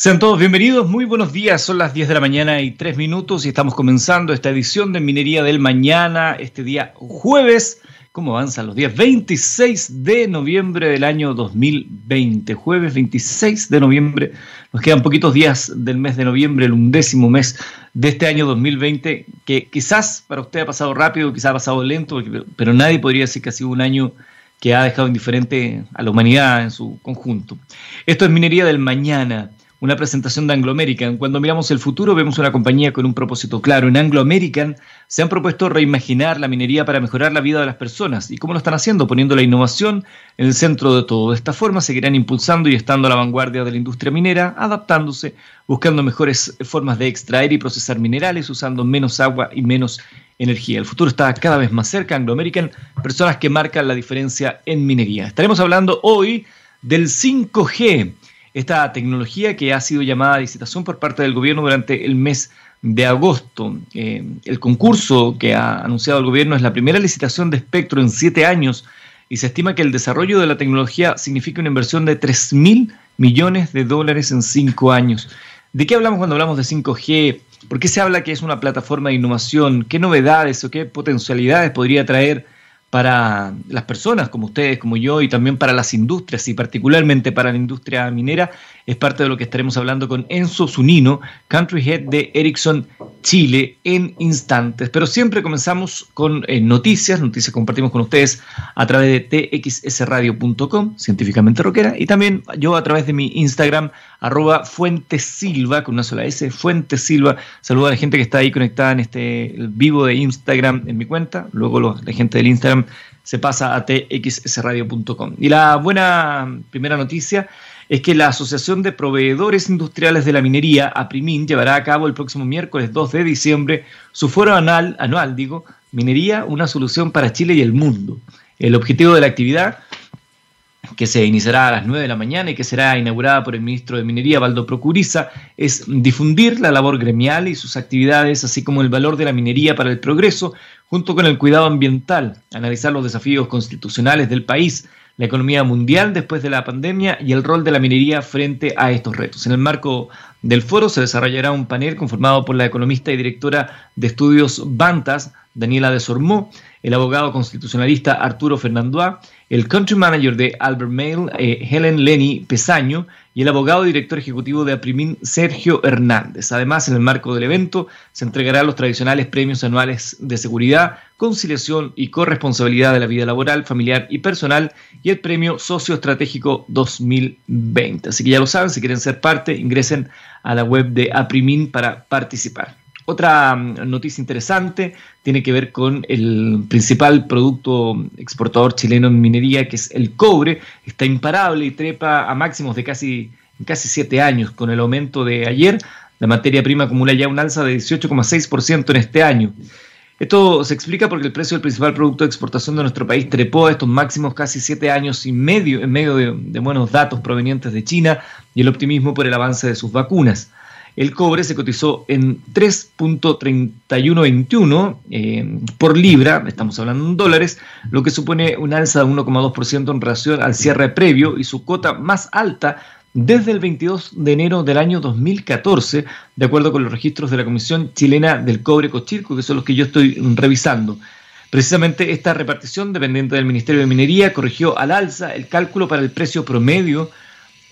Sean todos bienvenidos, muy buenos días, son las 10 de la mañana y 3 minutos y estamos comenzando esta edición de Minería del Mañana, este día jueves, ¿cómo avanzan los días? 26 de noviembre del año 2020, jueves 26 de noviembre, nos quedan poquitos días del mes de noviembre, el undécimo mes de este año 2020, que quizás para usted ha pasado rápido, quizás ha pasado lento, pero nadie podría decir que ha sido un año que ha dejado indiferente a la humanidad en su conjunto. Esto es Minería del Mañana una presentación de Anglo American. Cuando miramos el futuro vemos una compañía con un propósito claro. En Anglo American se han propuesto reimaginar la minería para mejorar la vida de las personas. ¿Y cómo lo están haciendo? Poniendo la innovación en el centro de todo. De esta forma seguirán impulsando y estando a la vanguardia de la industria minera, adaptándose, buscando mejores formas de extraer y procesar minerales, usando menos agua y menos energía. El futuro está cada vez más cerca. Anglo American, personas que marcan la diferencia en minería. Estaremos hablando hoy del 5G esta tecnología que ha sido llamada a licitación por parte del gobierno durante el mes de agosto. Eh, el concurso que ha anunciado el gobierno es la primera licitación de espectro en siete años y se estima que el desarrollo de la tecnología significa una inversión de 3 mil millones de dólares en cinco años. ¿De qué hablamos cuando hablamos de 5G? ¿Por qué se habla que es una plataforma de innovación? ¿Qué novedades o qué potencialidades podría traer? Para las personas como ustedes, como yo, y también para las industrias, y particularmente para la industria minera, es parte de lo que estaremos hablando con Enzo Zunino, Country Head de Ericsson Chile, en instantes. Pero siempre comenzamos con eh, noticias, noticias que compartimos con ustedes a través de txsradio.com, científicamente rockera, y también yo a través de mi Instagram, arroba Fuentesilva, con una sola S, Fuentesilva. Saludo a la gente que está ahí conectada en este vivo de Instagram en mi cuenta, luego la gente del Instagram se pasa a txsradio.com. Y la buena primera noticia es que la Asociación de Proveedores Industriales de la Minería, APRIMIN, llevará a cabo el próximo miércoles 2 de diciembre su foro anual, anual digo, Minería, una solución para Chile y el mundo. El objetivo de la actividad que se iniciará a las 9 de la mañana y que será inaugurada por el ministro de Minería, Valdo Procuriza, es difundir la labor gremial y sus actividades, así como el valor de la minería para el progreso, junto con el cuidado ambiental, analizar los desafíos constitucionales del país, la economía mundial después de la pandemia y el rol de la minería frente a estos retos. En el marco del foro se desarrollará un panel conformado por la economista y directora de estudios Bantas, Daniela de Sormó, el abogado constitucionalista Arturo Fernandoa, el country manager de Albert Mail, eh, Helen Lenny Pesaño, y el abogado director ejecutivo de Aprimín, Sergio Hernández. Además, en el marco del evento, se entregarán los tradicionales premios anuales de seguridad, conciliación y corresponsabilidad de la vida laboral, familiar y personal, y el premio socioestratégico 2020. Así que ya lo saben, si quieren ser parte, ingresen a la web de Aprimín para participar. Otra mm, noticia interesante tiene que ver con el principal producto exportador chileno en minería, que es el cobre. Está imparable y trepa a máximos de casi, casi siete años. Con el aumento de ayer, la materia prima acumula ya un alza de 18,6% en este año. Esto se explica porque el precio del principal producto de exportación de nuestro país trepó a estos máximos casi siete años y medio en medio de, de buenos datos provenientes de China y el optimismo por el avance de sus vacunas el cobre se cotizó en 3.3121 eh, por libra, estamos hablando en dólares, lo que supone un alza de 1,2% en relación al cierre previo y su cota más alta desde el 22 de enero del año 2014, de acuerdo con los registros de la Comisión Chilena del Cobre Cochirco, que son los que yo estoy revisando. Precisamente esta repartición, dependiente del Ministerio de Minería, corrigió al alza el cálculo para el precio promedio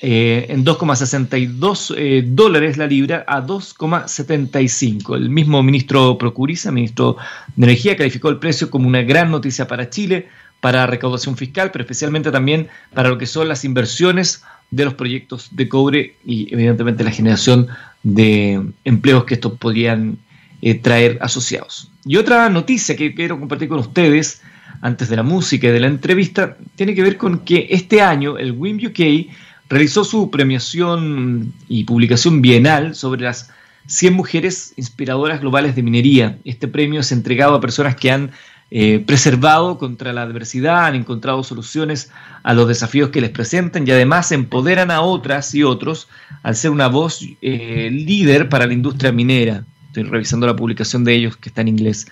eh, en 2,62 eh, dólares la libra a 2,75. El mismo ministro Procuriza, ministro de Energía, calificó el precio como una gran noticia para Chile, para recaudación fiscal, pero especialmente también para lo que son las inversiones de los proyectos de cobre y evidentemente la generación de empleos que estos podrían eh, traer asociados. Y otra noticia que quiero compartir con ustedes antes de la música y de la entrevista tiene que ver con que este año el WIM UK realizó su premiación y publicación bienal sobre las 100 mujeres inspiradoras globales de minería. Este premio es entregado a personas que han eh, preservado contra la adversidad, han encontrado soluciones a los desafíos que les presentan y además empoderan a otras y otros al ser una voz eh, líder para la industria minera. Estoy revisando la publicación de ellos que está en inglés.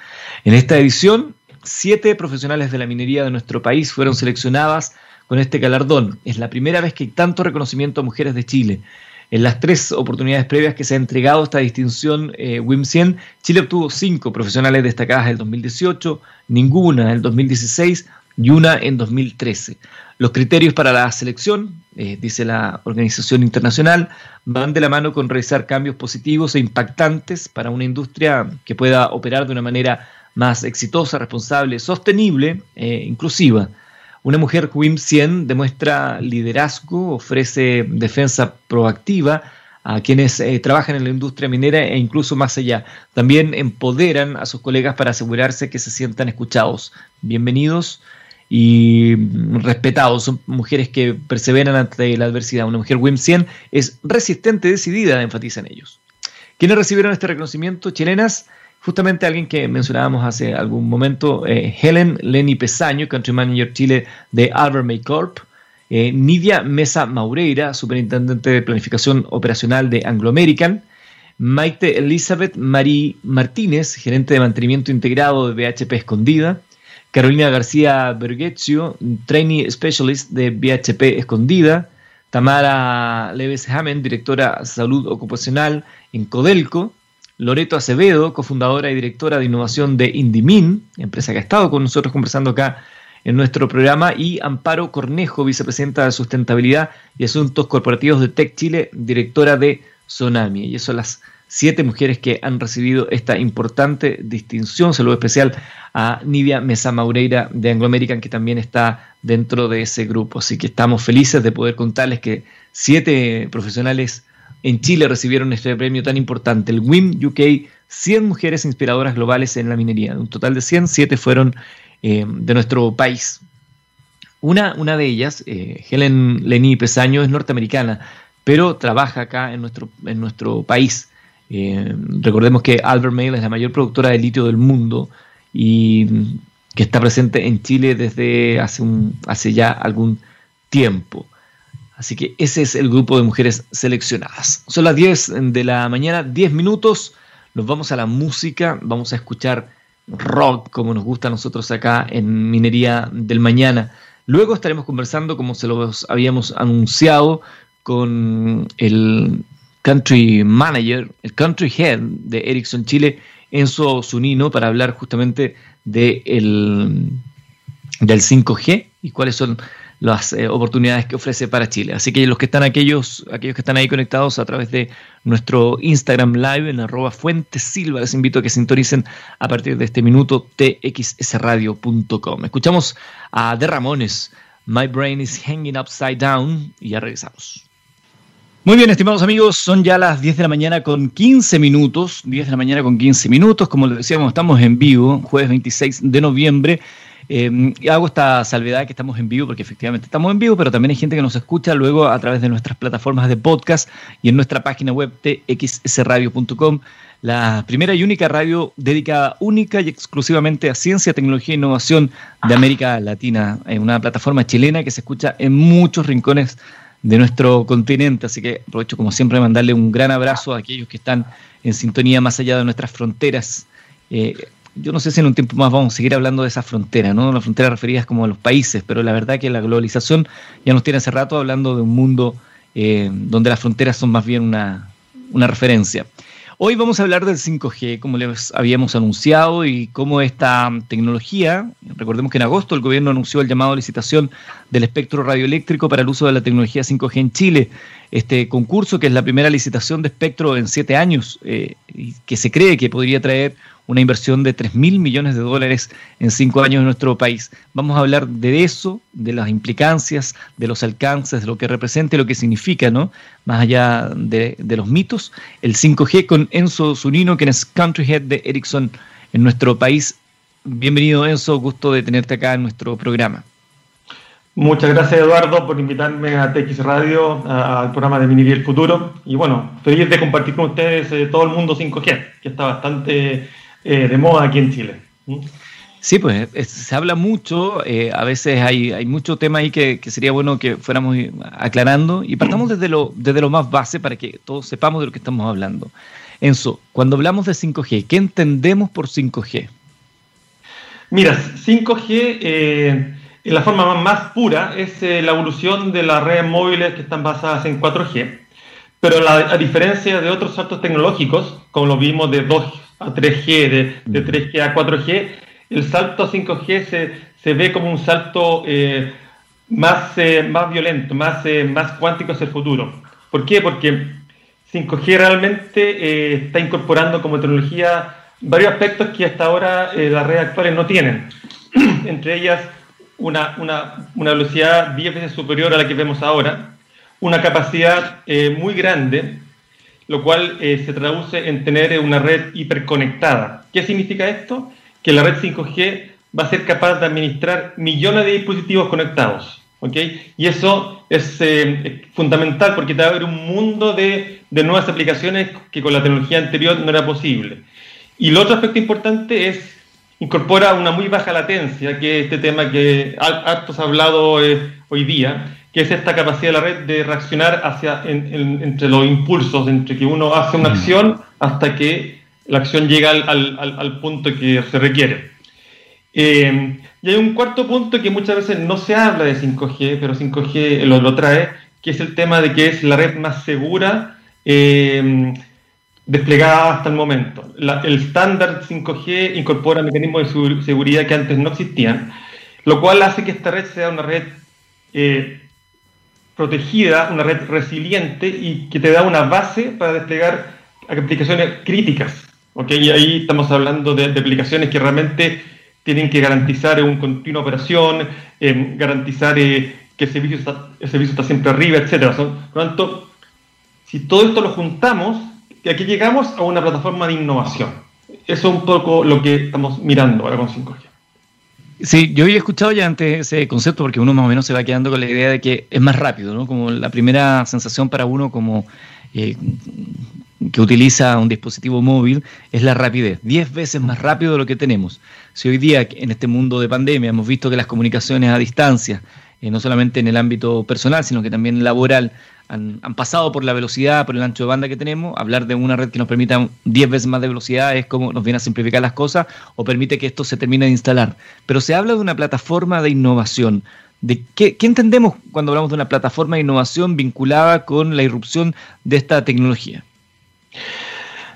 En esta edición, siete profesionales de la minería de nuestro país fueron seleccionadas con este galardón. Es la primera vez que hay tanto reconocimiento a mujeres de Chile. En las tres oportunidades previas que se ha entregado esta distinción eh, WIM 100, Chile obtuvo cinco profesionales destacadas en el 2018, ninguna en el 2016 y una en 2013. Los criterios para la selección, eh, dice la organización internacional, van de la mano con realizar cambios positivos e impactantes para una industria que pueda operar de una manera más exitosa, responsable, sostenible e inclusiva. Una mujer WIM 100 demuestra liderazgo, ofrece defensa proactiva a quienes eh, trabajan en la industria minera e incluso más allá. También empoderan a sus colegas para asegurarse que se sientan escuchados. Bienvenidos y respetados. Son mujeres que perseveran ante la adversidad. Una mujer WIM 100 es resistente, decidida, enfatizan ellos. ¿Quiénes recibieron este reconocimiento? Chilenas. Justamente alguien que mencionábamos hace algún momento, eh, Helen Lenny Pesaño, Country Manager Chile de Albert May Corp. Eh, Nidia Mesa Maureira, Superintendente de Planificación Operacional de Anglo American. Maite Elizabeth Marie Martínez, Gerente de Mantenimiento Integrado de BHP Escondida. Carolina García Bergueccio, Trainee Specialist de BHP Escondida, Tamara Leves Hamen, directora Salud Ocupacional en Codelco, Loreto Acevedo, cofundadora y directora de innovación de Indimin, empresa que ha estado con nosotros conversando acá en nuestro programa, y Amparo Cornejo, vicepresidenta de Sustentabilidad y Asuntos Corporativos de Tech Chile, directora de Sonami. Y eso las siete mujeres que han recibido esta importante distinción. Saludo especial a Nidia Mesa Maureira de Anglo American, que también está dentro de ese grupo. Así que estamos felices de poder contarles que siete profesionales en Chile recibieron este premio tan importante, el WIM UK 100 mujeres inspiradoras globales en la minería. Un total de 100, siete fueron eh, de nuestro país. Una, una de ellas, eh, Helen Leni Pesaño, es norteamericana, pero trabaja acá en nuestro, en nuestro país. Eh, recordemos que Albert Mail es la mayor productora de litio del mundo y que está presente en Chile desde hace, un, hace ya algún tiempo. Así que ese es el grupo de mujeres seleccionadas. Son las 10 de la mañana, 10 minutos. Nos vamos a la música, vamos a escuchar rock como nos gusta a nosotros acá en Minería del Mañana. Luego estaremos conversando, como se los habíamos anunciado, con el country manager, el country head de Ericsson Chile, Enzo Zunino, para hablar justamente de el, del 5G y cuáles son las eh, oportunidades que ofrece para Chile. Así que los que están aquellos, aquellos que están ahí conectados a través de nuestro Instagram Live en arroba Silva, les invito a que sintonicen a partir de este minuto txsradio.com. Escuchamos a De Ramones, My Brain is Hanging Upside Down y ya regresamos. Muy bien, estimados amigos, son ya las 10 de la mañana con 15 minutos, 10 de la mañana con 15 minutos, como les decíamos, estamos en vivo, jueves 26 de noviembre. Eh, hago esta salvedad que estamos en vivo porque efectivamente estamos en vivo, pero también hay gente que nos escucha luego a través de nuestras plataformas de podcast y en nuestra página web txsradio.com, la primera y única radio dedicada única y exclusivamente a ciencia, tecnología e innovación de América Latina, en una plataforma chilena que se escucha en muchos rincones de nuestro continente. Así que aprovecho como siempre de mandarle un gran abrazo a aquellos que están en sintonía más allá de nuestras fronteras. Eh, yo no sé si en un tiempo más vamos a seguir hablando de esa frontera, ¿no? Las fronteras referidas como a los países, pero la verdad que la globalización ya nos tiene hace rato hablando de un mundo eh, donde las fronteras son más bien una, una referencia. Hoy vamos a hablar del 5G, como les habíamos anunciado, y cómo esta tecnología, recordemos que en agosto el gobierno anunció el llamado a licitación del espectro radioeléctrico para el uso de la tecnología 5G en Chile. Este concurso, que es la primera licitación de espectro en siete años, eh, que se cree que podría traer una inversión de 3 mil millones de dólares en cinco años en nuestro país. Vamos a hablar de eso, de las implicancias, de los alcances, de lo que representa y lo que significa, ¿no? Más allá de, los mitos, el 5G con Enzo Zunino, quien es Country Head de Ericsson en nuestro país. Bienvenido Enzo, gusto de tenerte acá en nuestro programa. Muchas gracias Eduardo por invitarme a TX Radio, al programa de el Futuro. Y bueno, feliz de compartir con ustedes eh, todo el mundo 5G, que está bastante eh, de moda aquí en Chile. Sí, pues se habla mucho, eh, a veces hay, hay mucho tema ahí que, sería bueno que fuéramos aclarando y partamos desde lo, desde lo más base para que todos sepamos de lo que estamos hablando. Enzo, cuando hablamos de 5G, ¿qué entendemos por 5G? Mira, 5G eh, en la forma más, pura es la evolución de las redes móviles que están basadas en 4G pero a diferencia de otros saltos tecnológicos, como lo vimos de 2 a 3G, de, de 3G a 4G, el salto a 5G se, se ve como un salto eh, más, eh, más violento, más, eh, más cuántico hacia el futuro. ¿Por qué? Porque 5G realmente está incorporando como tecnología varios aspectos que hasta ahora las redes actuales no tienen. Entre ellas, una, una, una velocidad 10 veces superior a la que vemos ahora, una capacidad eh, muy grande, lo cual eh, se traduce en tener una red hiperconectada. ¿Qué significa esto? Que la red 5G va a ser capaz de administrar millones de dispositivos conectados. ¿okay? Y eso es eh, fundamental porque te va a haber un mundo de, de, nuevas aplicaciones que con la tecnología anterior no era posible. Y el otro aspecto importante es incorpora una muy baja latencia, que es este tema que hartos ha hablado hoy día, que es esta capacidad de la red de reaccionar hacia entre los impulsos, entre que uno hace una mm. acción hasta que la acción llega al, punto que se requiere. Eh, y hay un cuarto punto que muchas veces no se habla de 5G, pero 5G lo, lo trae, que es el tema de que es la red más segura eh, desplegada hasta el momento. el estándar 5G incorpora mecanismos de seguridad que antes no existían, lo cual hace que esta red sea una red eh, protegida, una red resiliente y que te da una base para desplegar aplicaciones críticas. ¿okay? Y ahí estamos hablando de, aplicaciones que realmente tienen que garantizar una continua operación, eh, garantizar eh, que el servicio, está, el servicio está siempre arriba, etc. Por lo tanto, si todo esto lo juntamos, aquí llegamos a una plataforma de innovación. Eso es un poco lo que estamos mirando ahora con 5G. Sí, yo había escuchado ya antes ese concepto porque uno más o menos se va quedando con la idea de que es más rápido, ¿no? Como la primera sensación para uno como eh, que utiliza un dispositivo móvil es la rapidez, diez veces más rápido de lo que tenemos. Si hoy día en este mundo de pandemia hemos visto que las comunicaciones a distancia, eh, no solamente en el ámbito personal, sino que también laboral, han, pasado por la velocidad, por el ancho de banda que tenemos. Hablar de una red que nos permita 10 veces más de velocidad es como nos viene a simplificar las cosas o permite que esto se termine de instalar. Pero se habla de una plataforma de innovación. ¿De qué, entendemos cuando hablamos de una plataforma de innovación vinculada con la irrupción de esta tecnología?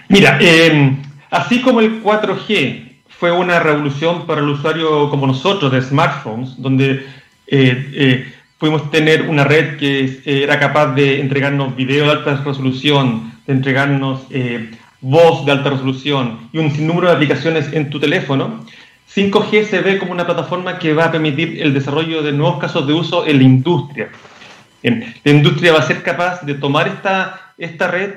Mira, eh, así como el 4G fue una revolución para el usuario como nosotros de smartphones, donde eh, eh, pudimos tener una red que eh, era capaz de entregarnos video de alta resolución, de entregarnos eh, voz de alta resolución y un sinnúmero de aplicaciones en tu teléfono, 5G se ve como una plataforma que va a permitir el desarrollo de nuevos casos de uso en la industria. La industria va a ser capaz de tomar esta, esta red,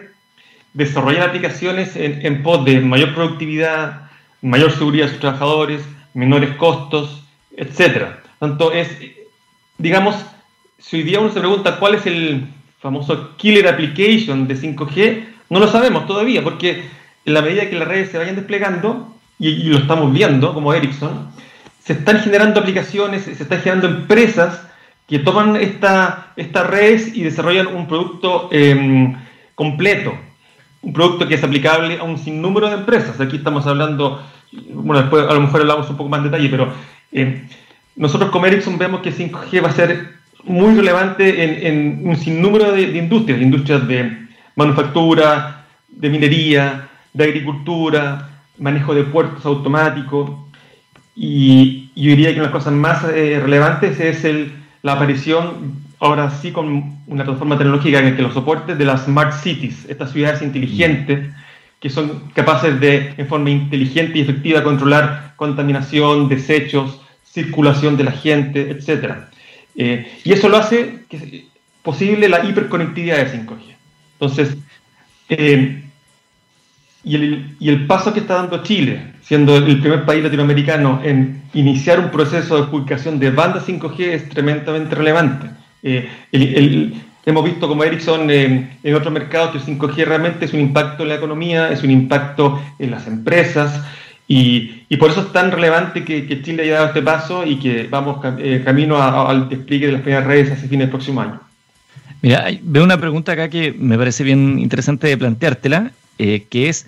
desarrollar aplicaciones en, en pos de mayor productividad, mayor seguridad de sus trabajadores, menores costos, etc. Tanto es digamos, si hoy día uno se pregunta cuál es el famoso killer application de 5G, no lo sabemos todavía, porque en la medida que las redes se vayan desplegando, y, lo estamos viendo como Ericsson, se están generando aplicaciones, se están generando empresas que toman esta, estas redes y desarrollan un producto em, completo, un producto que es aplicable a un sinnúmero de empresas. Aquí estamos hablando, bueno, después a lo mejor hablamos un poco más en detalle, pero em, nosotros como Ericsson vemos que 5G va a ser muy relevante en, un sinnúmero de, industrias, industrias de manufactura, de minería, de agricultura, manejo de puertos automáticos. Y yo diría que una de las cosas más eh, relevantes es el, la aparición, ahora sí con una plataforma tecnológica que, que lo soporte, de las smart cities, estas ciudades inteligentes que son capaces de, en forma inteligente y efectiva, controlar contaminación, desechos, circulación de la gente, etc. Eh, y eso lo hace posible la hiperconectividad de 5G. Entonces, eh, y, el, paso que está dando Chile, siendo el primer país latinoamericano en iniciar un proceso de publicación de banda 5G, es tremendamente relevante. Eh, hemos visto como Ericsson en otros mercados que el 5G realmente es un impacto en la economía, es un impacto en las empresas, y, por eso es tan relevante que, Chile haya dado este paso y que vamos eh, camino al despliegue de las primeras redes hace fines del próximo año. Mira, veo una pregunta acá que me parece bien interesante de planteártela, eh, que es,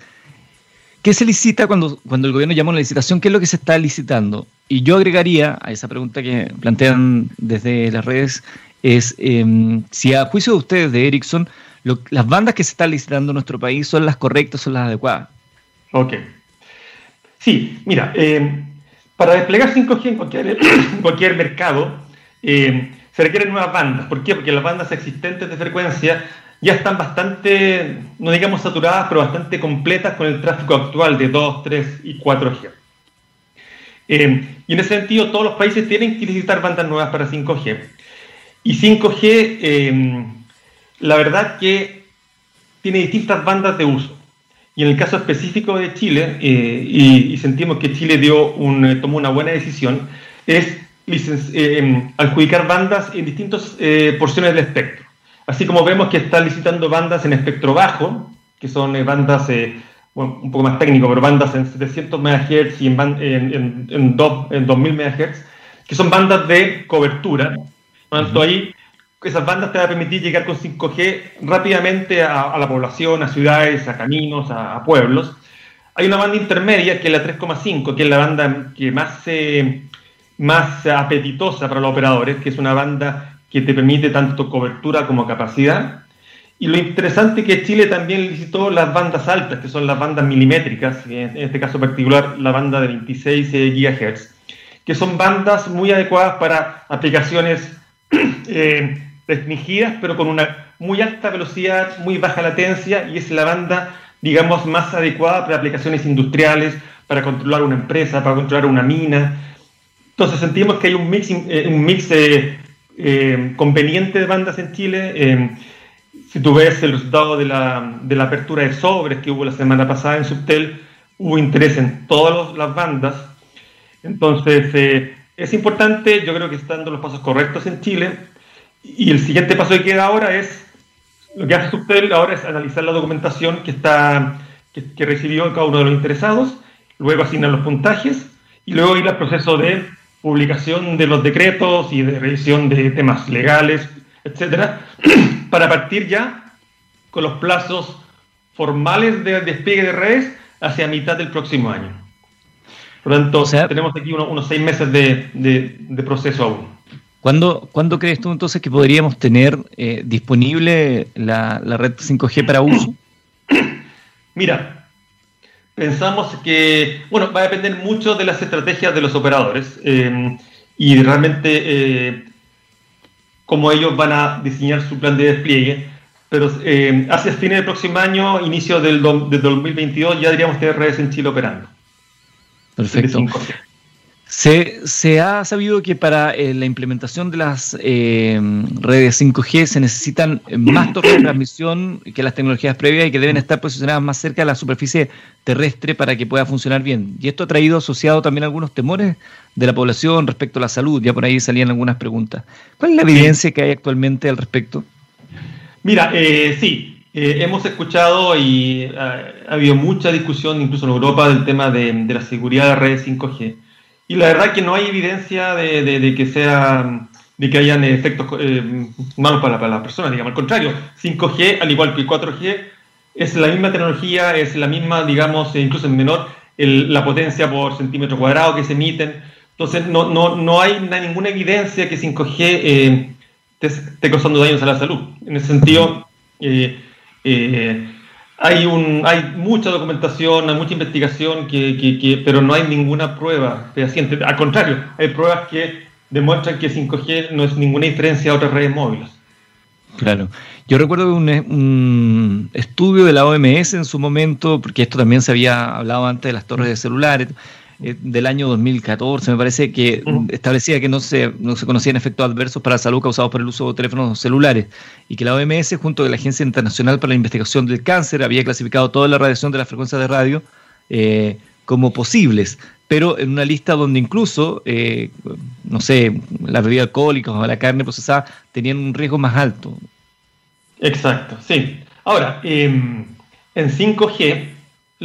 ¿qué se licita cuando, cuando el gobierno llama a una licitación? ¿Qué es lo que se está licitando? Y yo agregaría a esa pregunta que plantean desde las redes, es em, si a juicio de ustedes de Ericsson, las bandas que se están licitando en nuestro país son las correctas, son las adecuadas. Ok. Sí, mira, eh, para desplegar 5G en cualquier, mercado eh, se requieren nuevas bandas. ¿Por qué? Porque las bandas existentes de frecuencia ya están bastante, no digamos saturadas, pero bastante completas con el tráfico actual de 2, 3 y 4G. Eh, y en ese sentido, todos los países tienen que licitar bandas nuevas para 5G. Y 5G, la verdad que tiene distintas bandas de uso. Y en el caso específico de Chile, eh, y, sentimos que Chile dio un, eh, tomó una buena decisión, es eh, adjudicar bandas en distintas porciones del espectro. Así como vemos que está licitando bandas en espectro bajo, que son bandas, un poco más técnico, pero bandas en 700 MHz y en, en, en, 2000 MHz, que son bandas de cobertura. Por lo tanto, ahí esas bandas te van a permitir llegar con 5G rápidamente a, la población, a ciudades, a caminos, a, pueblos. Hay una banda intermedia que es la 3,5, que es la banda que más, eh, más apetitosa para los operadores, que es una banda que te permite tanto cobertura como capacidad. Y lo interesante es que Chile también licitó las bandas altas, que son las bandas milimétricas, en este caso particular la banda de 26 GHz, que son bandas muy adecuadas para aplicaciones eh, restringidas, pero con una muy alta velocidad, muy baja latencia, y es la banda, digamos, más adecuada para aplicaciones industriales, para controlar una empresa, para controlar una mina. Entonces sentimos que hay un mix, eh, un mix eh, eh, conveniente de bandas en Chile. si tú ves el resultado de la, de la apertura de sobres que hubo la semana pasada en Subtel, hubo interés en todas las bandas. Entonces, es importante, yo creo que están dando los pasos correctos en Chile. Y el siguiente paso que queda ahora es, lo que hace Subtel ahora es analizar la documentación que, está, que, recibió cada uno de los interesados, luego asignar los puntajes y luego ir al proceso de publicación de los decretos y de revisión de temas legales, etcétera, para partir ya con los plazos formales de despegue de redes hacia mitad del próximo año. Por lo tanto, tenemos aquí unos, seis meses de, de proceso aún. ¿Cuándo, crees tú entonces que podríamos tener eh, disponible la, red 5G para uso? Mira, pensamos que, bueno, va a depender mucho de las estrategias de los operadores eh, y realmente eh, cómo ellos van a diseñar su plan de despliegue, pero hacia fines del próximo año, inicio del, 2022, ya deberíamos tener redes en Chile operando. Perfecto. Se, ha sabido que para eh, la implementación de las eh, redes 5G se necesitan más torres de transmisión que las tecnologías previas y que deben estar posicionadas más cerca de la superficie terrestre para que pueda funcionar bien. Y esto ha traído asociado también algunos temores de la población respecto a la salud. Ya por ahí salían algunas preguntas. ¿Cuál es la evidencia que hay actualmente al respecto? Mira, eh, sí, hemos escuchado y ha, habido mucha discusión, incluso en Europa, del tema de, de la seguridad de redes 5G. Y la verdad que no hay evidencia de, que sea de que hayan efectos eh, malos para, para las personas, digamos. Al contrario, 5G, al igual que 4G, es la misma tecnología, es la misma, digamos, e incluso en menor, la potencia por centímetro cuadrado que se emiten. Entonces, no, no, no hay ninguna evidencia que 5G eh, esté, causando daños a la salud. En ese sentido, eh, eh hay, un, hay mucha documentación, hay mucha investigación, que, pero no hay ninguna prueba fehaciente. Al contrario, hay pruebas que demuestran que 5G no es ninguna diferencia a otras redes móviles. Claro. Yo recuerdo un, un, estudio de la OMS en su momento, porque esto también se había hablado antes de las torres de celulares, eh, del año 2014, me parece que establecía que no se, no se conocían efectos adversos para la salud causados por el uso de teléfonos celulares y que la OMS, junto con la Agencia Internacional para la Investigación del Cáncer, había clasificado toda la radiación de las frecuencias de radio eh, como posibles, pero en una lista donde incluso, eh, no sé, las bebidas alcohólicas o la carne procesada tenían un riesgo más alto. Exacto, sí. Ahora, em, en 5G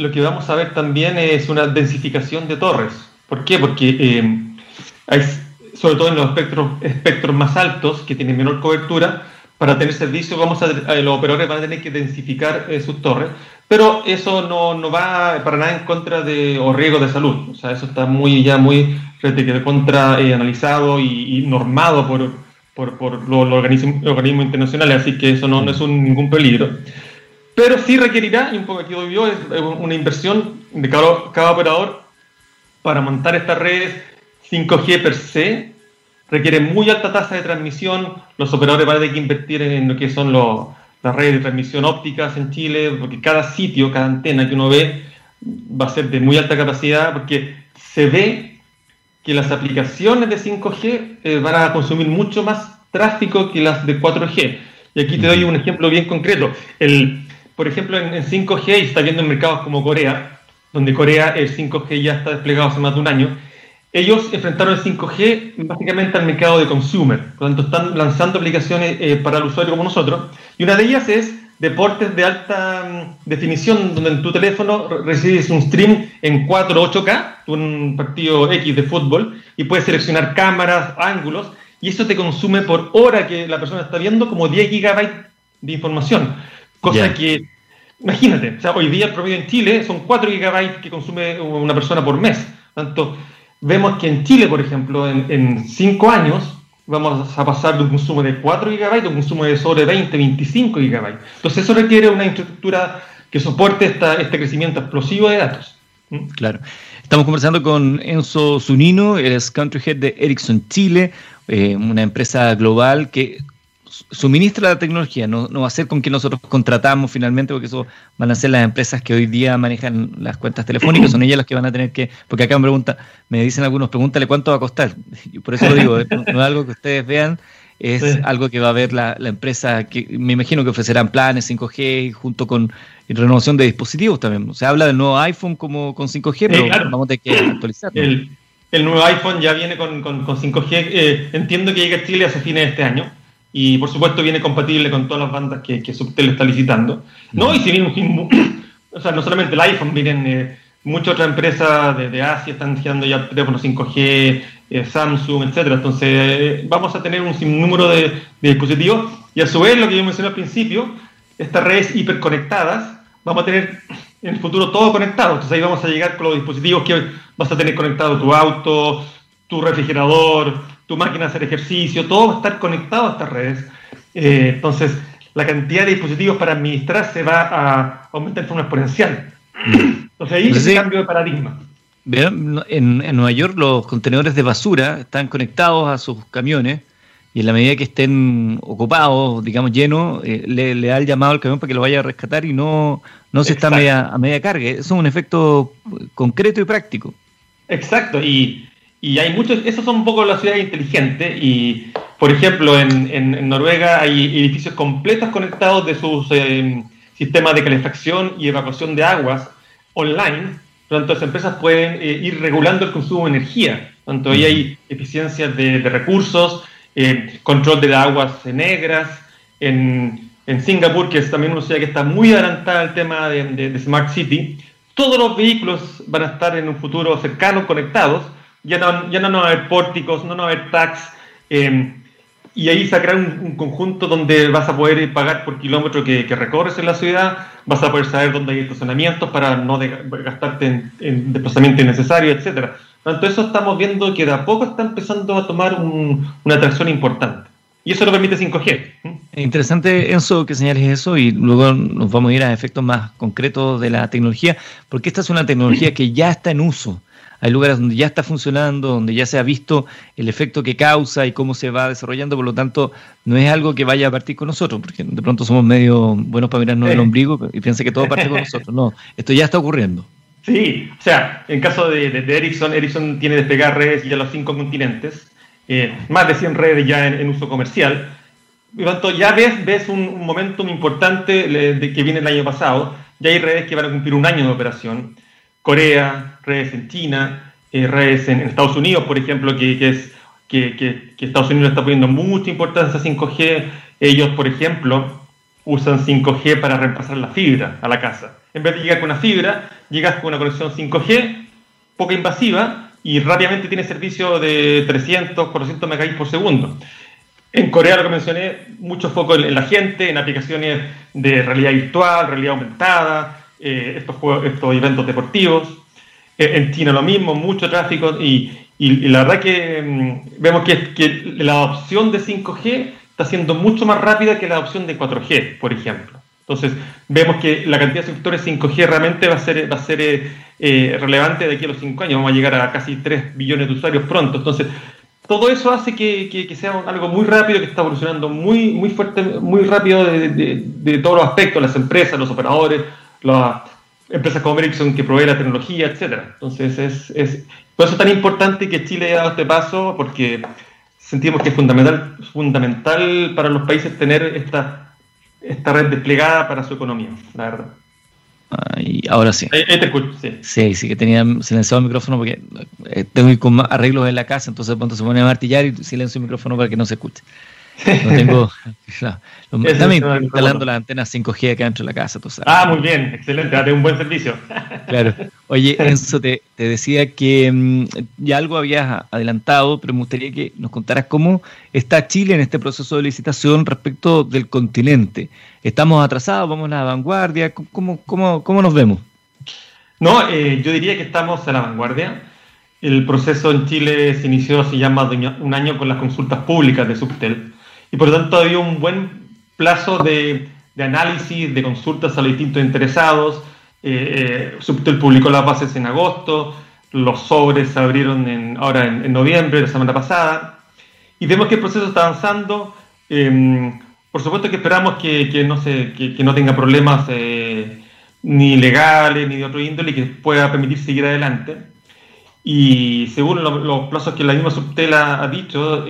lo que vamos a ver también es una densificación de torres. ¿Por qué? Porque eh, sobre todo en los espectros, espectros más altos, que tienen menor cobertura, para tener servicio los operadores van a tener que densificar eh, sus torres, pero eso no, no, va para nada en contra de o riesgo de salud. O sea, eso está muy ya muy contra eh, analizado y, normado por, por, por los, organismos, internacionales, así que eso no, no es un, ningún peligro. Pero sí requerirá, y un poco aquí doy yo, es una inversión de cada, cada operador para montar estas redes 5G per se, requiere muy alta tasa de transmisión, los operadores van a tener que invertir en lo que son los, las redes de transmisión ópticas en Chile, porque cada sitio, cada antena que uno ve va a ser de muy alta capacidad, porque se ve que las aplicaciones de 5G eh, van a consumir mucho más tráfico que las de 4G. Y aquí te doy un ejemplo bien concreto. El, por ejemplo, en, 5G, y está viendo en mercados como Corea, donde Corea el 5G ya está desplegado hace más de un año, ellos enfrentaron el 5G básicamente al mercado de consumer, por lo tanto están lanzando aplicaciones eh, para el usuario como nosotros, y una de ellas es deportes de alta mm, definición, donde en tu teléfono recibes un stream en 4 o 8K, un partido X de fútbol, y puedes seleccionar cámaras, ángulos, y eso te consume por hora que la persona está viendo como 10 gigabytes de información, cosa que, imagínate, o sea, hoy día el promedio en Chile son 4 gigabytes que consume una persona por mes, tanto vemos que en Chile, por ejemplo, en 5 años, vamos a pasar de un consumo de 4 GB a un consumo de sobre 20, 25 GB. Entonces eso requiere una infraestructura que soporte este crecimiento explosivo de datos. ¿Mm? Claro. Estamos conversando con Enzo Zunino, es Country Head de Ericsson Chile, eh, una empresa global que suministra la tecnología, no, va a ser con quien nosotros contratamos finalmente, porque eso van a ser las empresas que hoy día manejan las cuentas telefónicas, son ellas las que van a tener que, porque acá me pregunta, me dicen algunos, pregúntale cuánto va a costar. por eso lo digo, no, es algo que ustedes vean, es algo que va a ver la, empresa, que me imagino que ofrecerán planes 5G junto con renovación de dispositivos también. Se habla del nuevo iPhone como con 5G, pero vamos a tener que actualizarlo. El, nuevo iPhone ya viene con, 5G, eh, entiendo que llega a Chile a fines de este año y por supuesto viene compatible con todas las bandas que, que Subtel está licitando. No, y si bien, o sea, no solamente el iPhone, miren, eh, muchas otras empresas de, Asia están girando ya teléfonos 5G, eh, Samsung, etcétera. Entonces, eh, vamos a tener un sinnúmero de, de, dispositivos y a su vez, lo que yo mencioné al principio, estas redes hiperconectadas, vamos a tener en el futuro todo conectado. Entonces, ahí vamos a llegar con los dispositivos que vas a tener conectado tu auto, tu refrigerador, tu máquina de hacer ejercicio, todo va a estar conectado a estas redes. Eh, entonces, la cantidad de dispositivos para administrar se va a aumentar de forma exponencial. Entonces ahí es un cambio de paradigma. En, en, Nueva York los contenedores de basura están conectados a sus camiones y en la medida que estén ocupados, digamos llenos, eh, le, da el llamado al camión para que lo vaya a rescatar y no, no se está a media, a media carga. Eso es un efecto concreto y práctico. Exacto, y y hay muchos, esos son un poco las ciudades inteligentes y, por ejemplo, en, en, Noruega hay edificios completos conectados de sus eh, sistemas de calefacción y evacuación de aguas online. Tanto las empresas pueden eh, ir regulando el consumo de energía. Tanto ahí hay eficiencias de, recursos, eh, control de las aguas negras. En, en Singapur, que es también una ciudad que está muy adelantada al tema de, de Smart City, todos los vehículos van a estar en un futuro cercano conectados ya no, ya no, va a haber pórticos, no, va a haber tax, em, y ahí va un, conjunto donde vas a poder pagar por kilómetro que, recorres en la ciudad, vas a poder saber dónde hay estacionamientos para no gastarte en, desplazamiento innecesario, etcétera. Tanto eso estamos viendo que de a poco está empezando a tomar una atracción importante. Y eso lo permite 5G. Interesante, Enzo, que señales eso y luego nos vamos a ir a efectos más concretos de la tecnología, porque esta es una tecnología que ya está en uso hay lugares donde ya está funcionando, donde ya se ha visto el efecto que causa y cómo se va desarrollando, por lo tanto, no es algo que vaya a partir con nosotros, porque de pronto somos medio buenos para mirarnos el ombligo y piensa que todo parte con nosotros. No, esto ya está ocurriendo. Sí, o sea, en caso de, de, Ericsson, Ericsson tiene despegar redes ya los cinco continentes, eh, más de 100 redes ya en, uso comercial. Por lo tanto, ya ves, ves un, un momentum importante de, que viene el año pasado. Ya hay redes que van a cumplir un año de operación. Corea, redes en China, eh, redes en, Estados Unidos, por ejemplo, que, es, que, Estados Unidos está poniendo mucha importancia a 5G. Ellos, por ejemplo, usan 5G para reemplazar la fibra a la casa. En vez de llegar con una fibra, llegas con una conexión 5G, poca invasiva, y rápidamente tiene servicio de 300, 400 megabits por segundo. En Corea, lo que mencioné, mucho foco en la gente, en aplicaciones de realidad virtual, realidad aumentada, eh, estos, estos eventos deportivos. Eh, en China lo mismo, mucho tráfico y, la verdad que mm, vemos que, la adopción de 5G está siendo mucho más rápida que la adopción de 4G, por ejemplo. Entonces, vemos que la cantidad de suscriptores 5G realmente va a ser, va a ser eh, relevante de aquí a los 5 años. Vamos a llegar a casi 3 billones de usuarios pronto. Entonces, todo eso hace que, que, sea algo muy rápido, que está evolucionando muy, muy fuerte, muy rápido de, todos los aspectos, las empresas, los operadores, las empresas como Ericsson que provee la tecnología, etcétera. Entonces, es, es, por eso es tan importante que Chile haya dado este paso, porque sentimos que es fundamental, fundamental para los países tener esta esta red desplegada para su economía, la verdad. y ahora sí. Ahí, te escucho, sí. Sí, sí que tenía silenciado el micrófono porque eh, tengo con arreglos en la casa, entonces cuando se pone a martillar y silencio el micrófono para que no se escuche. No tengo. Estamos instalando las antenas 5G acá dentro de la casa, tú sabes. Ah, muy bien, excelente, date un buen servicio. Claro. Oye, Enzo, te, te decía que mm, ya algo habías adelantado, pero me gustaría que nos contaras cómo está Chile en este proceso de licitación respecto del continente. ¿Estamos atrasados? ¿Vamos a la vanguardia? ¿Cómo, cómo, cómo nos vemos? No, eh, yo diría que estamos a la vanguardia. El proceso en Chile se inició hace ya más de un año con las consultas públicas de Subtel y por lo tanto había un buen plazo de, análisis, de consultas a los distintos interesados. Eh, eh, Subtel publicó las bases en agosto, los sobres se abrieron ahora en, noviembre, la semana pasada, y vemos que el proceso está avanzando. Em, por supuesto que esperamos que, no, se, que, no tenga problemas eh, ni legales ni de otro índole y que pueda permitir seguir adelante. Y según los plazos que la misma Subtel ha, dicho,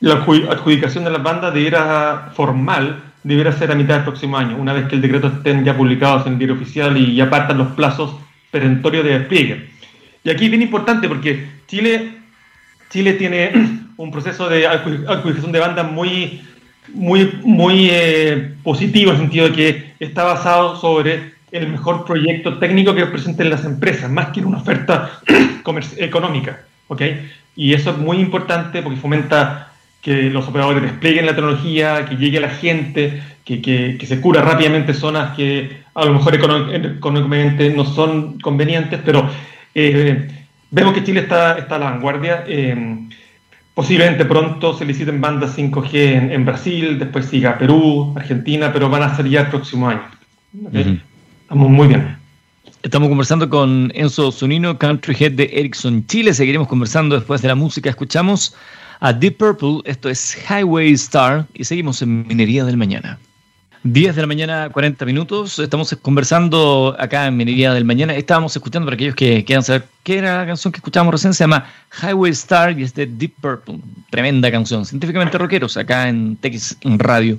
la adjudicación de las bandas debiera formal debiera ser a mitad del próximo año, una vez que el decreto estén ya publicados en el diario oficial y ya partan los plazos perentorios de despliegue. Y aquí es bien importante porque Chile, Chile tiene un proceso de adjudicación de bandas muy, muy, muy eh, positivo en el sentido de que está basado sobre el mejor proyecto técnico que presenten las empresas, más que en una oferta económica. ¿okay? Y eso es muy importante porque fomenta que los operadores desplieguen la tecnología, que llegue a la gente, que, que, se cura rápidamente zonas que a lo mejor económicamente no son convenientes, pero eh, vemos que Chile está, está a la vanguardia. Eh, posiblemente pronto se liciten bandas 5G en, Brasil, después siga Perú, Argentina, pero van a ser ya el próximo año. Estamos muy bien. Estamos conversando con Enzo Zunino, Country Head de Ericsson Chile. Seguiremos conversando después de la música. Escuchamos a Deep Purple. Esto es Highway Star y seguimos en Minería del Mañana. 10 de la mañana, 40 minutos. Estamos conversando acá en Minería del Mañana. Estábamos escuchando para aquellos que quieran saber qué era la canción que escuchábamos recién. Se llama Highway Star y es de Deep Purple. Tremenda canción. Científicamente rockeros acá en TX Radio.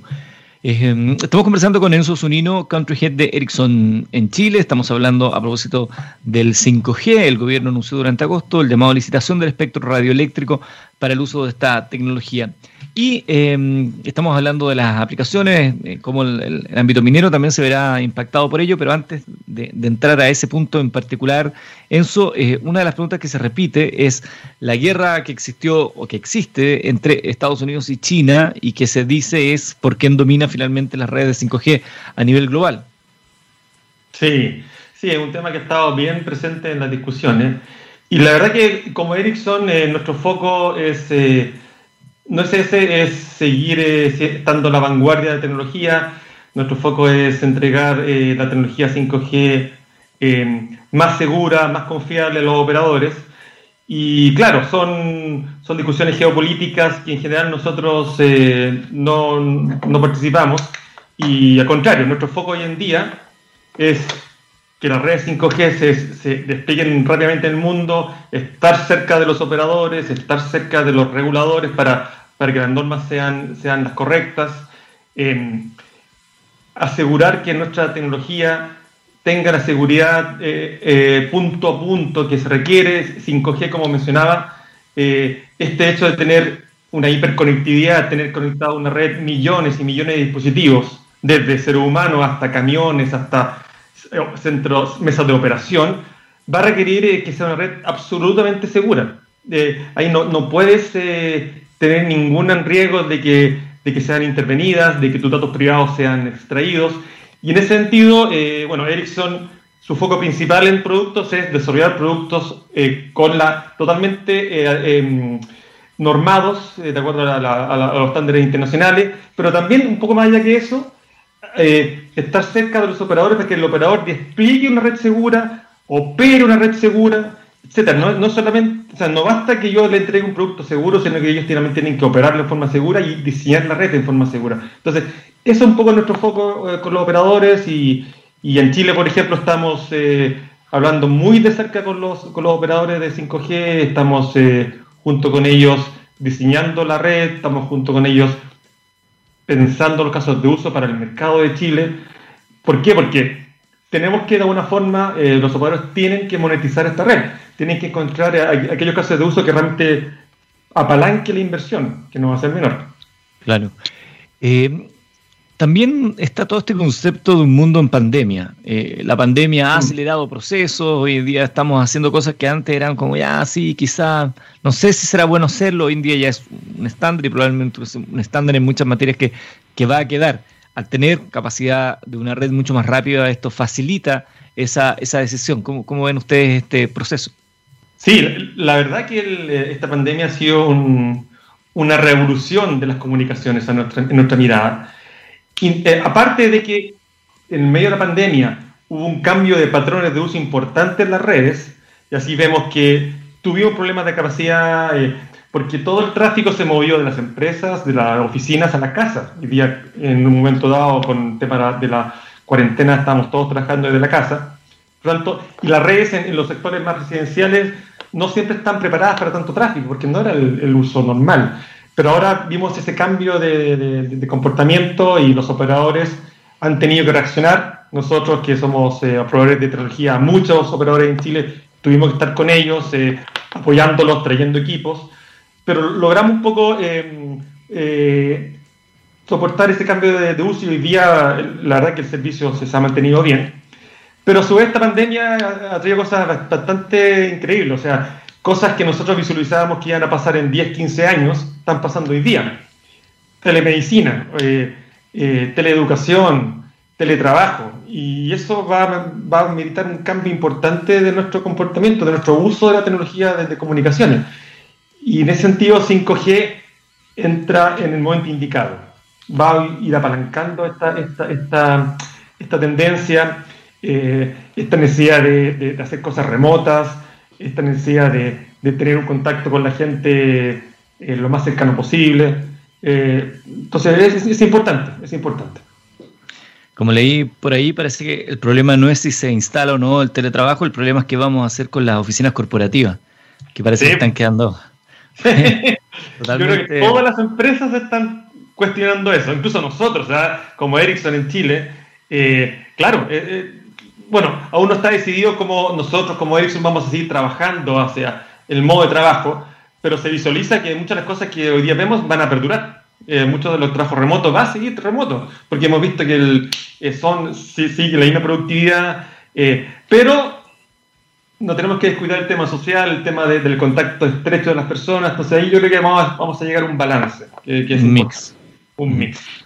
Eh, estamos conversando con Enzo Zunino, Country Head de Ericsson en Chile. Estamos hablando a propósito del 5G. El gobierno anunció durante agosto el llamado a licitación del espectro radioeléctrico para el uso de esta tecnología. Y em, estamos hablando de las aplicaciones, eh, como el, ámbito minero también se verá impactado por ello, pero antes de, entrar a ese punto en particular, Enzo, eh, una de las preguntas que se repite es la guerra que existió o que existe entre Estados Unidos y China y que se dice es por quién domina finalmente las redes de 5G a nivel global. Sí, sí, es un tema que ha estado bien presente en las discusiones. Y la verdad que como Ericsson, eh, nuestro foco es no es ese, es seguir eh, estando a la vanguardia de tecnología. Nuestro foco es entregar eh, la tecnología 5G eh, más segura, más confiable a los operadores. Y claro, son, son discusiones geopolíticas que en general nosotros no, no participamos. Y al contrario, nuestro foco hoy en día es que las redes 5G se, desplieguen rápidamente en el mundo, estar cerca de los operadores, estar cerca de los reguladores para, para que las normas sean, sean las correctas, em, asegurar que nuestra tecnología tenga la seguridad eh, eh, punto a punto que se requiere, 5G como mencionaba, eh, este hecho de tener una hiperconectividad, tener conectado una red millones y millones de dispositivos, desde ser humano hasta camiones, hasta centros, mesas de operación, va a requerir eh, que sea una red absolutamente segura. Eh, ahí no, no puedes eh, tener ningún riesgo de que, de que sean intervenidas, de que tus datos privados sean extraídos. Y en ese sentido, bueno, Ericsson su foco principal en productos es desarrollar productos con la totalmente em, normados, de acuerdo a, los estándares internacionales, pero también un poco más allá que eso, estar cerca de los operadores para que el operador despliegue una red segura, opere una red segura, etcétera. No, no, solamente, o sea, no basta que yo le entregue un producto seguro, sino que ellos también tienen que operarlo de forma segura y diseñar la red en forma segura. Entonces, eso es un poco nuestro foco eh, con los operadores y, y, en Chile, por ejemplo, estamos eh, hablando muy de cerca con los, con los operadores de 5G, estamos eh, junto con ellos diseñando la red, estamos junto con ellos pensando los casos de uso para el mercado de Chile. ¿Por qué? Porque tenemos que de alguna forma, los operadores tienen que monetizar esta red tienen que encontrar aquellos casos de uso que realmente apalanque la inversión, que no va a ser menor. Claro. Eh, también está todo este concepto de un mundo en pandemia. Eh, la pandemia ha mm. acelerado procesos, hoy en día estamos haciendo cosas que antes eran como, ya, sí, quizá, no sé si será bueno hacerlo, hoy en día ya es un estándar y probablemente es un estándar en muchas materias que, que va a quedar. Al tener capacidad de una red mucho más rápida, esto facilita esa, esa decisión. ¿Cómo, ¿Cómo ven ustedes este proceso? Sí, la verdad que eh, esta pandemia ha sido una revolución de las comunicaciones nuestra, en nuestra mirada. Eh, aparte de que en medio de la pandemia hubo un cambio de patrones de uso importante en las redes, y así vemos que tuvimos problemas de capacidad eh, porque todo el tráfico se movió de las empresas, de las oficinas a la casa. Y día, en un momento dado, con el tema de la cuarentena, estábamos todos trabajando desde la casa. Tanto, y las redes en los sectores más residenciales no siempre están preparadas para tanto tráfico, porque no era el, uso normal. Pero ahora vimos ese cambio de, comportamiento y los operadores han tenido que reaccionar. Nosotros, que somos eh, operadores de tecnología, muchos operadores en Chile, tuvimos que estar con ellos, eh, apoyándolos, trayendo equipos, pero logramos un poco eh, eh, soportar ese cambio de, uso y hoy día la verdad que el servicio se ha mantenido bien. Pero a su vez esta pandemia ha traído cosas bastante increíbles, o sea, cosas que nosotros visualizábamos que iban a pasar en 10, 15 años, están pasando hoy día. Telemedicina, eh, eh, teleeducación, teletrabajo, y eso va, a meditar un cambio importante de nuestro comportamiento, de nuestro uso de la tecnología de, comunicaciones. Y en ese sentido 5G entra en el momento indicado. Va a ir apalancando esta tendencia eh, esta necesidad de, hacer cosas remotas, esta necesidad de, tener un contacto con la gente eh, lo más cercano posible. Eh, entonces es, importante, es importante. Como leí por ahí, parece que el problema no es si se instala o no el teletrabajo, el problema es qué vamos a hacer con las oficinas corporativas, que parece que están quedando. Yo creo que todas las empresas están cuestionando eso, incluso nosotros, como Ericsson en Chile, claro, bueno, aún no está decidido cómo nosotros como Ericsson vamos a seguir trabajando hacia el modo de trabajo, pero se visualiza que muchas de las cosas que hoy día vemos van a perdurar. Eh, muchos de los trabajos remotos van a seguir remotos, porque hemos visto que el, eh, son, sí, sí, la misma productividad, eh, pero no tenemos que descuidar el tema social, el tema del contacto estrecho de las personas, entonces ahí yo creo que vamos, vamos a llegar a un balance, que, es un mix. Un mix.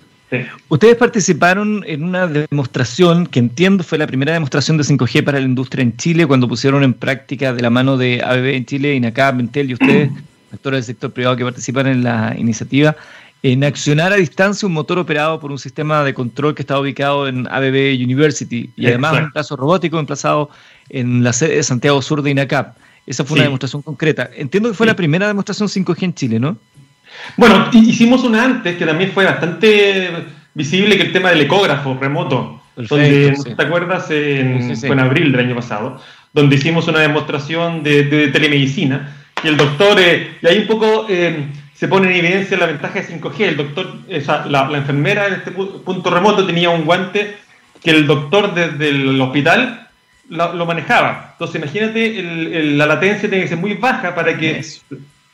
Ustedes participaron en una demostración que entiendo fue la primera demostración de 5G para la industria en Chile cuando pusieron en práctica de la mano de ABB en Chile, INACAP, Intel y ustedes, actores del sector privado que participan en la iniciativa, en accionar a distancia un motor operado por un sistema de control que estaba ubicado en ABB University y además un caso robótico emplazado en la sede de Santiago Sur de INACAP. Esa fue una demostración concreta. Entiendo que fue la primera demostración 5G en Chile, ¿no? Bueno, hicimos una antes que también fue bastante visible que el tema del ecógrafo remoto, donde, ¿te acuerdas? En, Fue en abril del año pasado, donde hicimos una demostración de, telemedicina, y el doctor, eh, y ahí un poco eh, se pone en evidencia la ventaja de 5G. El doctor, la, enfermera en este punto remoto tenía un guante que el doctor desde el hospital lo, manejaba. Entonces, imagínate, la latencia tiene que ser muy baja para que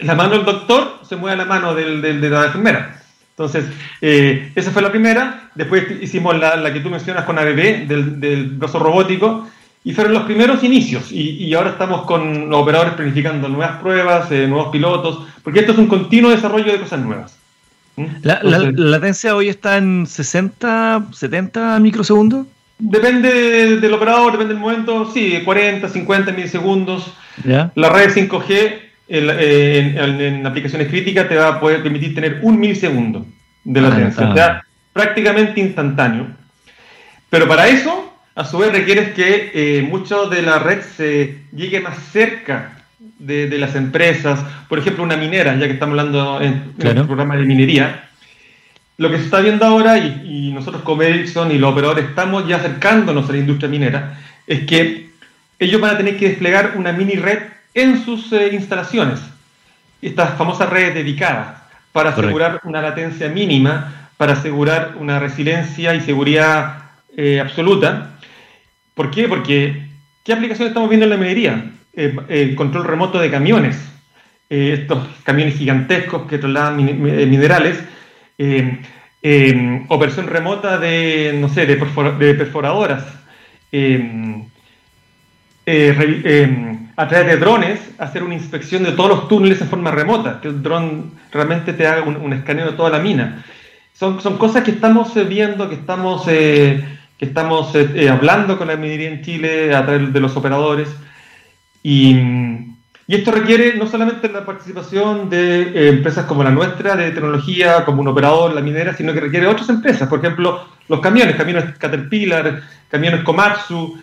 la mano del doctor se mueve a la mano del, de la enfermera. Entonces, eh, esa fue la primera. Después hicimos la, que tú mencionas con ABB, del, del brazo robótico, y fueron los primeros inicios. Y, ahora estamos con los operadores planificando nuevas pruebas, eh, nuevos pilotos, porque esto es un continuo desarrollo de cosas nuevas. ¿Mm? La, latencia hoy está en 60, 70 microsegundos. Depende del operador, depende del momento, sí, 40, 50 milisegundos. La red 5G en, aplicaciones críticas te va a poder permitir tener un milisegundo de ah, latencia, o sea, prácticamente instantáneo. Pero para eso, a su vez, requieres que eh, mucho de la red se llegue más cerca de, las empresas. Por ejemplo, una minera, ya que estamos hablando en, el programa de minería. Lo que se está viendo ahora, y, nosotros como Ericsson y los operadores estamos ya acercándonos a la industria minera, es que ellos van a tener que desplegar una mini red en sus eh, instalaciones, estas famosas redes dedicadas, para asegurar una latencia mínima, para asegurar una resiliencia y seguridad eh, absoluta. ¿Por qué? Porque ¿qué aplicaciones estamos viendo en la minería? Eh, el control remoto de camiones, estos camiones gigantescos que trasladan minerales, operación remota de, no sé, de, de perforadoras, a través de drones hacer una inspección de todos los túneles en forma remota, que el dron realmente te haga un, escaneo de toda la mina. Son, son cosas que estamos eh, viendo, que estamos, eh, que estamos eh, hablando con la minería en Chile a través de los operadores. Y, y esto requiere no solamente la participación de empresas como la nuestra, de tecnología, como un operador, la minera, sino que requiere otras empresas. Por ejemplo, los camiones, camiones Caterpillar, camiones Komatsu.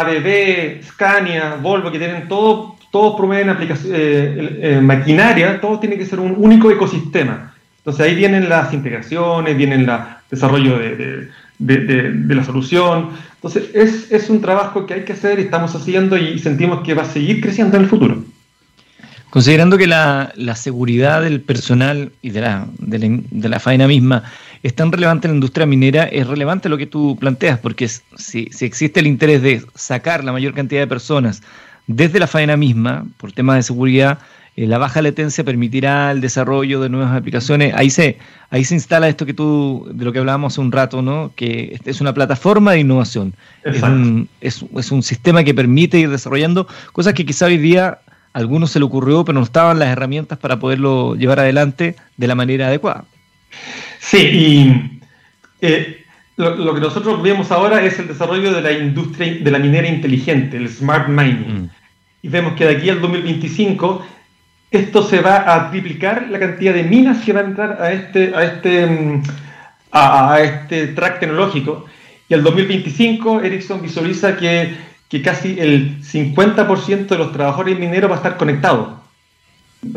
ABB, Scania, Volvo, que tienen todo, todos aplicaciones, eh, eh, maquinaria, todo tiene que ser un único ecosistema. Entonces ahí vienen las integraciones, vienen el desarrollo de, la solución. Entonces es, un trabajo que hay que hacer y estamos haciendo y sentimos que va a seguir creciendo en el futuro. Considerando que la, seguridad del personal y de la, de la, faena misma es tan relevante en la industria minera, es relevante lo que tú planteas, porque si, si existe el interés de sacar la mayor cantidad de personas desde la faena misma, por temas de seguridad, eh, la baja latencia permitirá el desarrollo de nuevas aplicaciones. Ahí se, ahí se instala esto que tú, de lo que hablábamos hace un rato, ¿no? que es una plataforma de innovación. Es un, es, es un, sistema que permite ir desarrollando cosas que quizá hoy día a algunos se le ocurrió, pero no estaban las herramientas para poderlo llevar adelante de la manera adecuada. Sí, y eh, lo, que nosotros vemos ahora es el desarrollo de la industria de la minera inteligente, el smart mining. Mm. Y vemos que de aquí al 2025 esto se va a triplicar la cantidad de minas que van a entrar a este, a este, mm, a, a este track tecnológico. Y al 2025 Ericsson visualiza que que casi el 50% de los trabajadores mineros va a estar conectado,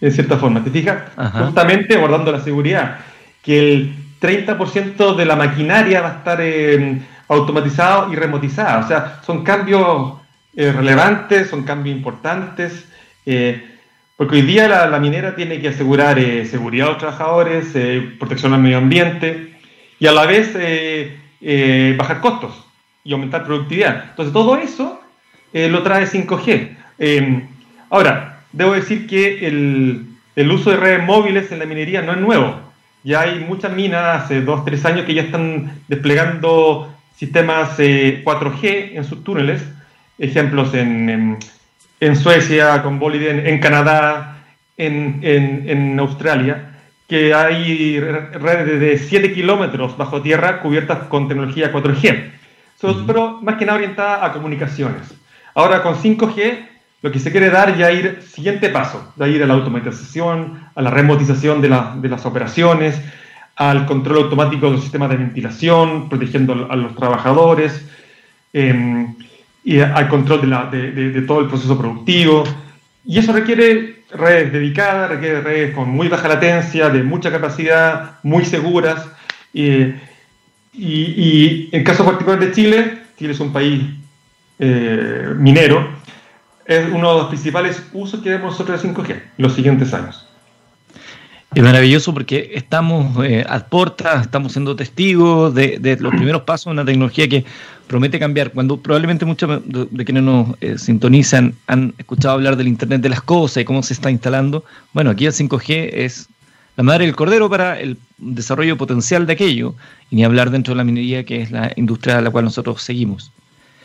en cierta forma. ¿Te fijas? Justamente abordando la seguridad, que el 30% de la maquinaria va a estar eh, automatizado y remotizada. O sea, son cambios eh, relevantes, son cambios importantes, eh, porque hoy día la, minera tiene que asegurar seguridad a los trabajadores, protección al medio ambiente y a la vez bajar costos y aumentar productividad. Entonces, todo eso eh, lo trae 5G. Em, ahora, debo decir que el, el, uso de redes móviles en la minería no es nuevo. Ya hay muchas minas hace 2, 3 años que ya están desplegando sistemas 4G eh, en sus túneles. Ejemplos en, en, Suecia, con Boliden, en Canadá, en, en Australia que hay redes de 7 kilómetros bajo tierra cubiertas con tecnología 4G pero más que nada orientada a comunicaciones. Ahora con 5G lo que se quiere dar ya ir siguiente paso, ya ir a la automatización, a la remotización de, de las operaciones, al control automático de los sistemas de ventilación, protegiendo a los trabajadores, em, y al control de, de, todo el proceso productivo. Y eso requiere redes dedicadas, requiere redes con muy baja latencia, de mucha capacidad, muy seguras. Y, y, en caso particular de Chile, Chile es un país eh, minero, es uno de los principales usos que vemos nosotros de 5G en los siguientes años. Es maravilloso porque estamos eh, a portas, estamos siendo testigos de, los primeros pasos de una tecnología que promete cambiar. Cuando probablemente muchos de, quienes nos eh, sintonizan han escuchado hablar del Internet de las cosas y cómo se está instalando, bueno, aquí el 5G es la madre del cordero para el desarrollo potencial de aquello, y ni hablar dentro de la minería, que es la industria a la cual nosotros seguimos.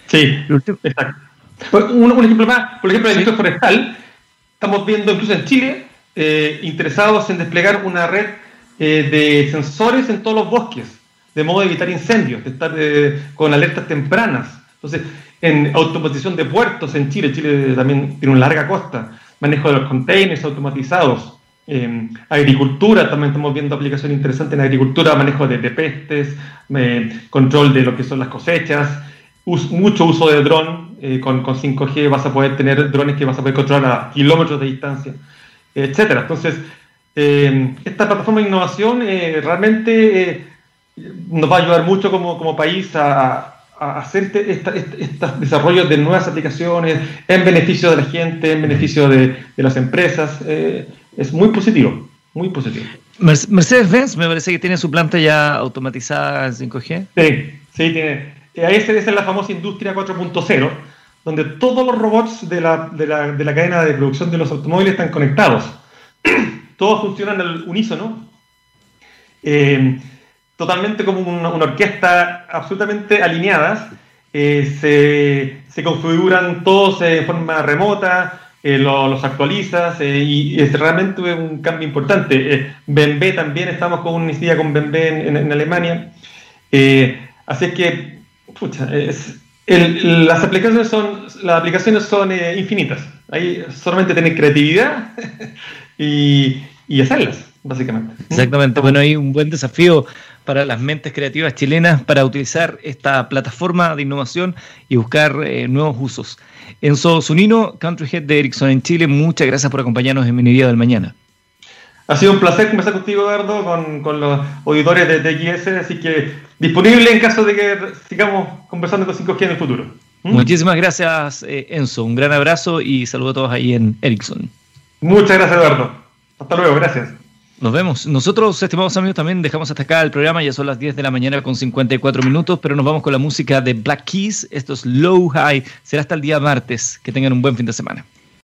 Sí, exacto. Un, ejemplo más, por ejemplo, el sector forestal, estamos viendo incluso en Chile, eh, interesados en desplegar una red eh, de sensores en todos los bosques de modo de evitar incendios, de estar eh, con alertas tempranas. Entonces, en automatización de puertos en Chile, Chile también tiene una larga costa, manejo de los containers automatizados, eh, agricultura, también estamos viendo aplicaciones interesantes en agricultura, manejo de, pestes, eh, control de lo que son las cosechas, mucho uso de dron, con, con, 5G vas a poder tener drones que vas a poder controlar a kilómetros de distancia, etcétera. Entonces, esta plataforma de innovación realmente nos va a ayudar mucho como, como país a, a hacer estos desarrollos de nuevas aplicaciones en beneficio de la gente, en beneficio de, de las empresas. Eh, es muy positivo, muy positivo. Mercedes-Benz me parece que tiene su planta ya automatizada en 5G. Sí, sí, tiene. Eh, esa es la famosa industria 4.0, donde todos los robots de la, de, la, de la, cadena de producción de los automóviles están conectados. todos funcionan al unísono. Eh, totalmente como una, orquesta absolutamente alineadas, eh, se, configuran todos de forma remota, eh, los actualizas eh, y, es realmente un cambio importante. BMW también estamos con una iniciativa con BMW en, Alemania. así que, las aplicaciones son, las aplicaciones son infinitas. Ahí solamente tener creatividad y, y hacerlas, básicamente. Exactamente. Bueno, hay un buen desafío para las mentes creativas chilenas para utilizar esta plataforma de innovación y buscar eh, nuevos usos. Enzo Zunino, Country Head de Ericsson en Chile, muchas gracias por acompañarnos en Minería del Mañana. Ha sido un placer conversar contigo, Eduardo, con, los auditores de TXS, así que disponible en caso de que sigamos conversando con 5G en el futuro. ¿Mm? Muchísimas gracias, eh, Enzo. Un gran abrazo y saludo a todos ahí en Ericsson. Muchas gracias, Eduardo. Hasta luego, gracias. Nos vemos. Nosotros, estimados amigos, también dejamos hasta acá el programa. Ya son las 10 de la mañana con 54 minutos, pero nos vamos con la música de Black Keys. Esto es Low High. Será hasta el día martes. Que tengan un buen fin de semana.